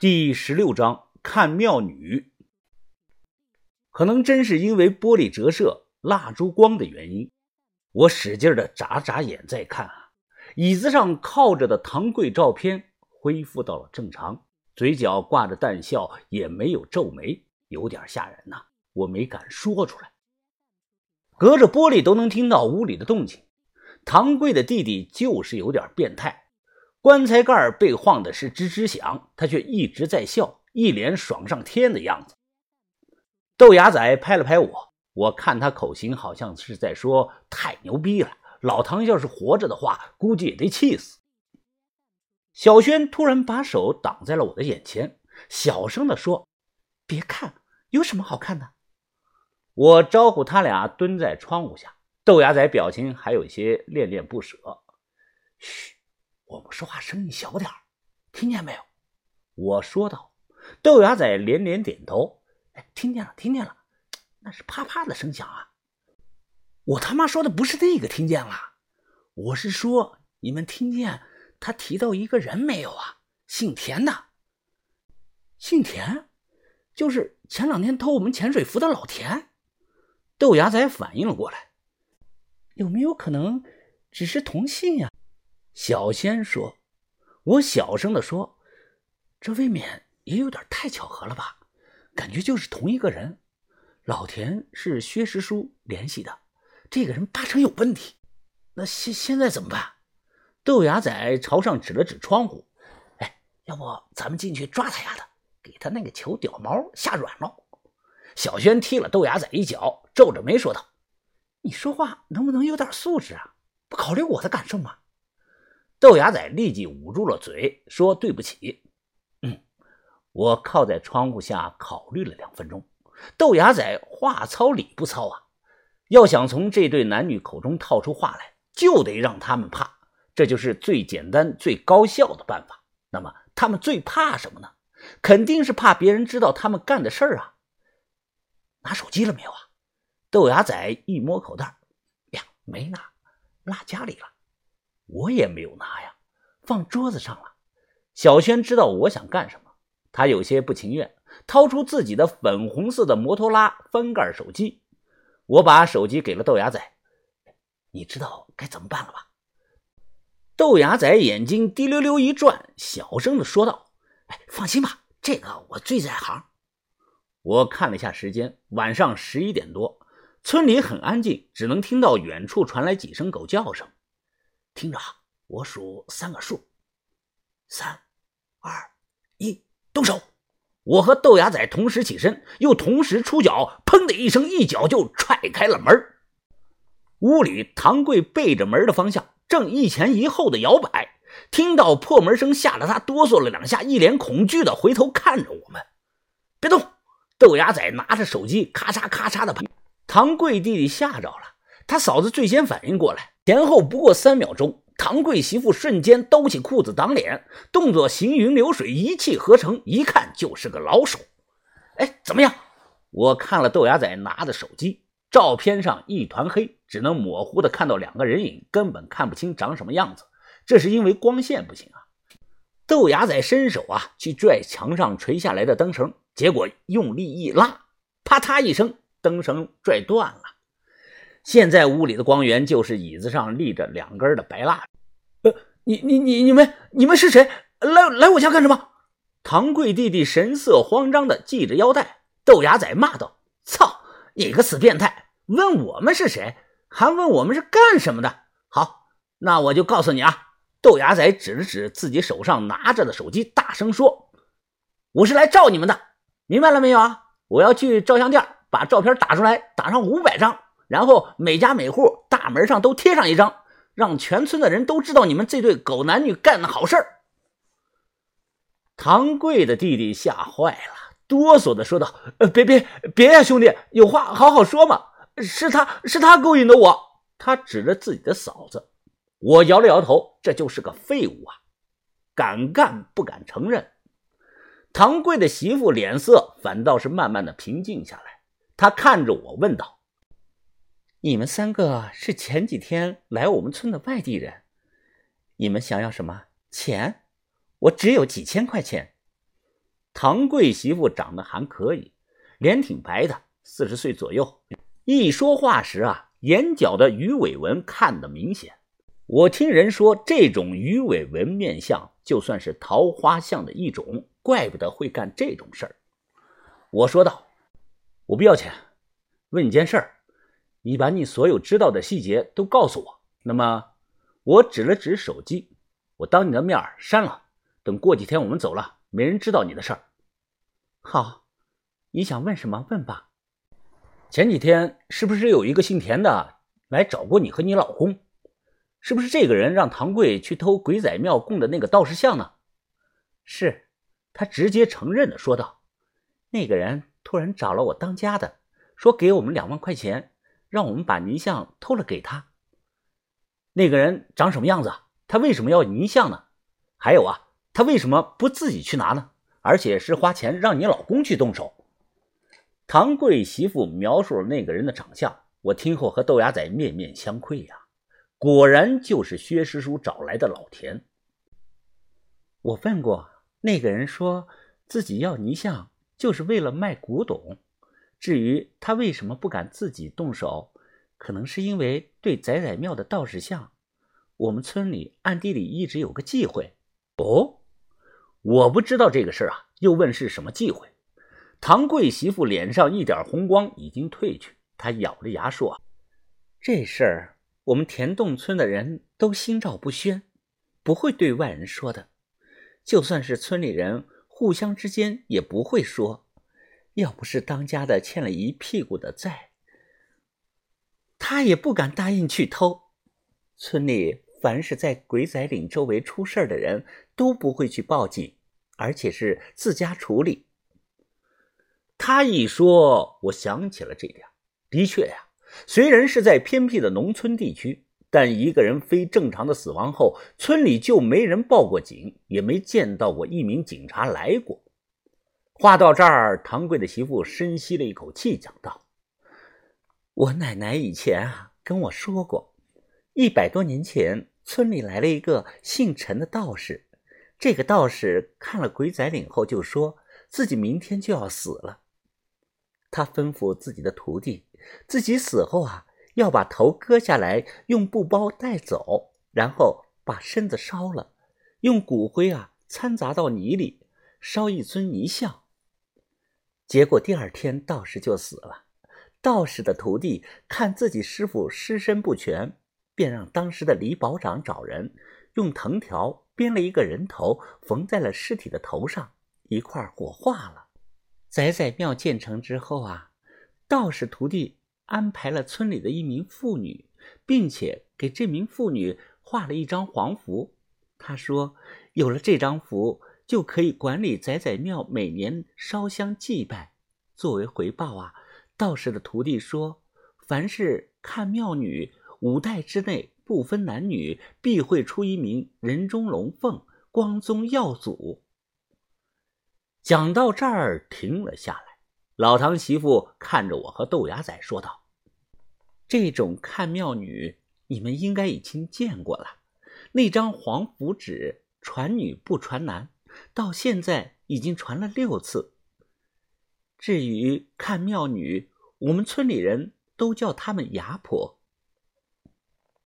第十六章看庙女。可能真是因为玻璃折射、蜡烛光的原因，我使劲的眨眨眼在看啊。椅子上靠着的唐贵照片恢复到了正常，嘴角挂着淡笑，也没有皱眉，有点吓人呐。我没敢说出来。隔着玻璃都能听到屋里的动静。唐贵的弟弟就是有点变态。棺材盖被晃的是吱吱响，他却一直在笑，一脸爽上天的样子。豆芽仔拍了拍我，我看他口型好像是在说：“太牛逼了，老唐要是活着的话，估计也得气死。”小轩突然把手挡在了我的眼前，小声的说：“别看，有什么好看的？”我招呼他俩蹲在窗户下，豆芽仔表情还有些恋恋不舍。嘘。我们说话声音小点听见没有？我说道。豆芽仔连连点头。哎，听见了，听见了，那是啪啪的声响啊！我他妈说的不是那个，听见了？我是说，你们听见他提到一个人没有啊？姓田的。姓田，就是前两天偷我们潜水服的老田。豆芽仔反应了过来，有没有可能只是同姓呀？小仙说：“我小声的说，这未免也有点太巧合了吧？感觉就是同一个人。老田是薛师叔联系的，这个人八成有问题。那现现在怎么办？”豆芽仔朝上指了指窗户：“哎，要不咱们进去抓他丫的，给他那个球屌毛吓软了。”小轩踢了豆芽仔一脚，皱着眉说道：“你说话能不能有点素质啊？不考虑我的感受吗？”豆芽仔立即捂住了嘴，说：“对不起。”嗯，我靠在窗户下考虑了两分钟。豆芽仔话糙理不糙啊，要想从这对男女口中套出话来，就得让他们怕，这就是最简单、最高效的办法。那么他们最怕什么呢？肯定是怕别人知道他们干的事儿啊。拿手机了没有啊？豆芽仔一摸口袋，呀，没拿，落家里了。我也没有拿呀，放桌子上了。小轩知道我想干什么，他有些不情愿，掏出自己的粉红色的摩托拉翻盖手机。我把手机给了豆芽仔，你知道该怎么办了吧？豆芽仔眼睛滴溜溜一转，小声的说道：“哎，放心吧，这个我最在行。”我看了一下时间，晚上十一点多，村里很安静，只能听到远处传来几声狗叫声。听着，我数三个数，三、二、一，动手！我和豆芽仔同时起身，又同时出脚，砰的一声，一脚就踹开了门。屋里，唐贵背着门的方向，正一前一后的摇摆。听到破门声，吓得他哆嗦了两下，一脸恐惧的回头看着我们。别动！豆芽仔拿着手机，咔嚓咔嚓的拍。唐贵弟弟吓着了，他嫂子最先反应过来。前后不过三秒钟，唐贵媳妇瞬间兜起裤子挡脸，动作行云流水，一气呵成，一看就是个老手。哎，怎么样？我看了豆芽仔拿的手机，照片上一团黑，只能模糊的看到两个人影，根本看不清长什么样子。这是因为光线不行啊。豆芽仔伸手啊去拽墙上垂下来的灯绳，结果用力一拉，啪嗒一声，灯绳拽断了。现在屋里的光源就是椅子上立着两根的白蜡。呃，你你你你们你们是谁？来来我家干什么？唐贵弟弟神色慌张的系着腰带。豆芽仔骂道：“操，你个死变态！问我们是谁，还问我们是干什么的？好，那我就告诉你啊！”豆芽仔指了指自己手上拿着的手机，大声说：“我是来照你们的，明白了没有啊？我要去照相店把照片打出来，打上五百张。”然后每家每户大门上都贴上一张，让全村的人都知道你们这对狗男女干的好事儿。唐贵的弟弟吓坏了，哆嗦的说道：“呃，别别别呀，兄弟，有话好好说嘛。是他是他勾引的我。”他指着自己的嫂子，我摇了摇头，这就是个废物啊，敢干不敢承认。唐贵的媳妇脸色反倒是慢慢的平静下来，她看着我问道。你们三个是前几天来我们村的外地人，你们想要什么钱？我只有几千块钱。唐贵媳妇长得还可以，脸挺白的，四十岁左右。一说话时啊，眼角的鱼尾纹看得明显。我听人说，这种鱼尾纹面相就算是桃花相的一种，怪不得会干这种事儿。我说道：“我不要钱，问你件事儿，你把你所有知道的细节都告诉我。那么，我指了指手机，我当你的面删了。等过几天我们走了，没人知道你的事儿。好，你想问什么问吧。前几天是不是有一个姓田的来找过你和你老公？”是不是这个人让唐贵去偷鬼仔庙供的那个道士像呢？是，他直接承认的说道。那个人突然找了我当家的，说给我们两万块钱，让我们把泥像偷了给他。那个人长什么样子？他为什么要泥像呢？还有啊，他为什么不自己去拿呢？而且是花钱让你老公去动手。唐贵媳妇描述了那个人的长相，我听后和豆芽仔面面相窥呀。果然就是薛师叔找来的老田。我问过那个人，说自己要泥像就是为了卖古董。至于他为什么不敢自己动手，可能是因为对仔仔庙的道士像，我们村里暗地里一直有个忌讳。哦，我不知道这个事儿啊。又问是什么忌讳？唐贵媳妇脸上一点红光已经褪去，她咬着牙说：“这事儿。”我们田洞村的人都心照不宣，不会对外人说的。就算是村里人，互相之间也不会说。要不是当家的欠了一屁股的债，他也不敢答应去偷。村里凡是在鬼仔岭周围出事的人都不会去报警，而且是自家处理。他一说，我想起了这点。的确呀。虽然是在偏僻的农村地区，但一个人非正常的死亡后，村里就没人报过警，也没见到过一名警察来过。话到这儿，唐贵的媳妇深吸了一口气，讲道：“我奶奶以前啊跟我说过，一百多年前村里来了一个姓陈的道士。这个道士看了鬼仔岭后，就说自己明天就要死了。他吩咐自己的徒弟。”自己死后啊，要把头割下来，用布包带走，然后把身子烧了，用骨灰啊掺杂到泥里，烧一尊泥像。结果第二天道士就死了。道士的徒弟看自己师傅尸身不全，便让当时的李保长找人用藤条编了一个人头，缝在了尸体的头上，一块火化了。仔仔庙建成之后啊，道士徒弟。安排了村里的一名妇女，并且给这名妇女画了一张黄符。他说：“有了这张符，就可以管理仔仔庙每年烧香祭拜。作为回报啊，道士的徒弟说，凡是看庙女，五代之内不分男女，必会出一名人中龙凤、光宗耀祖。”讲到这儿，停了下来。老唐媳妇看着我和豆芽仔说道：“这种看庙女，你们应该已经见过了。那张黄符纸传女不传男，到现在已经传了六次。至于看庙女，我们村里人都叫她们牙婆。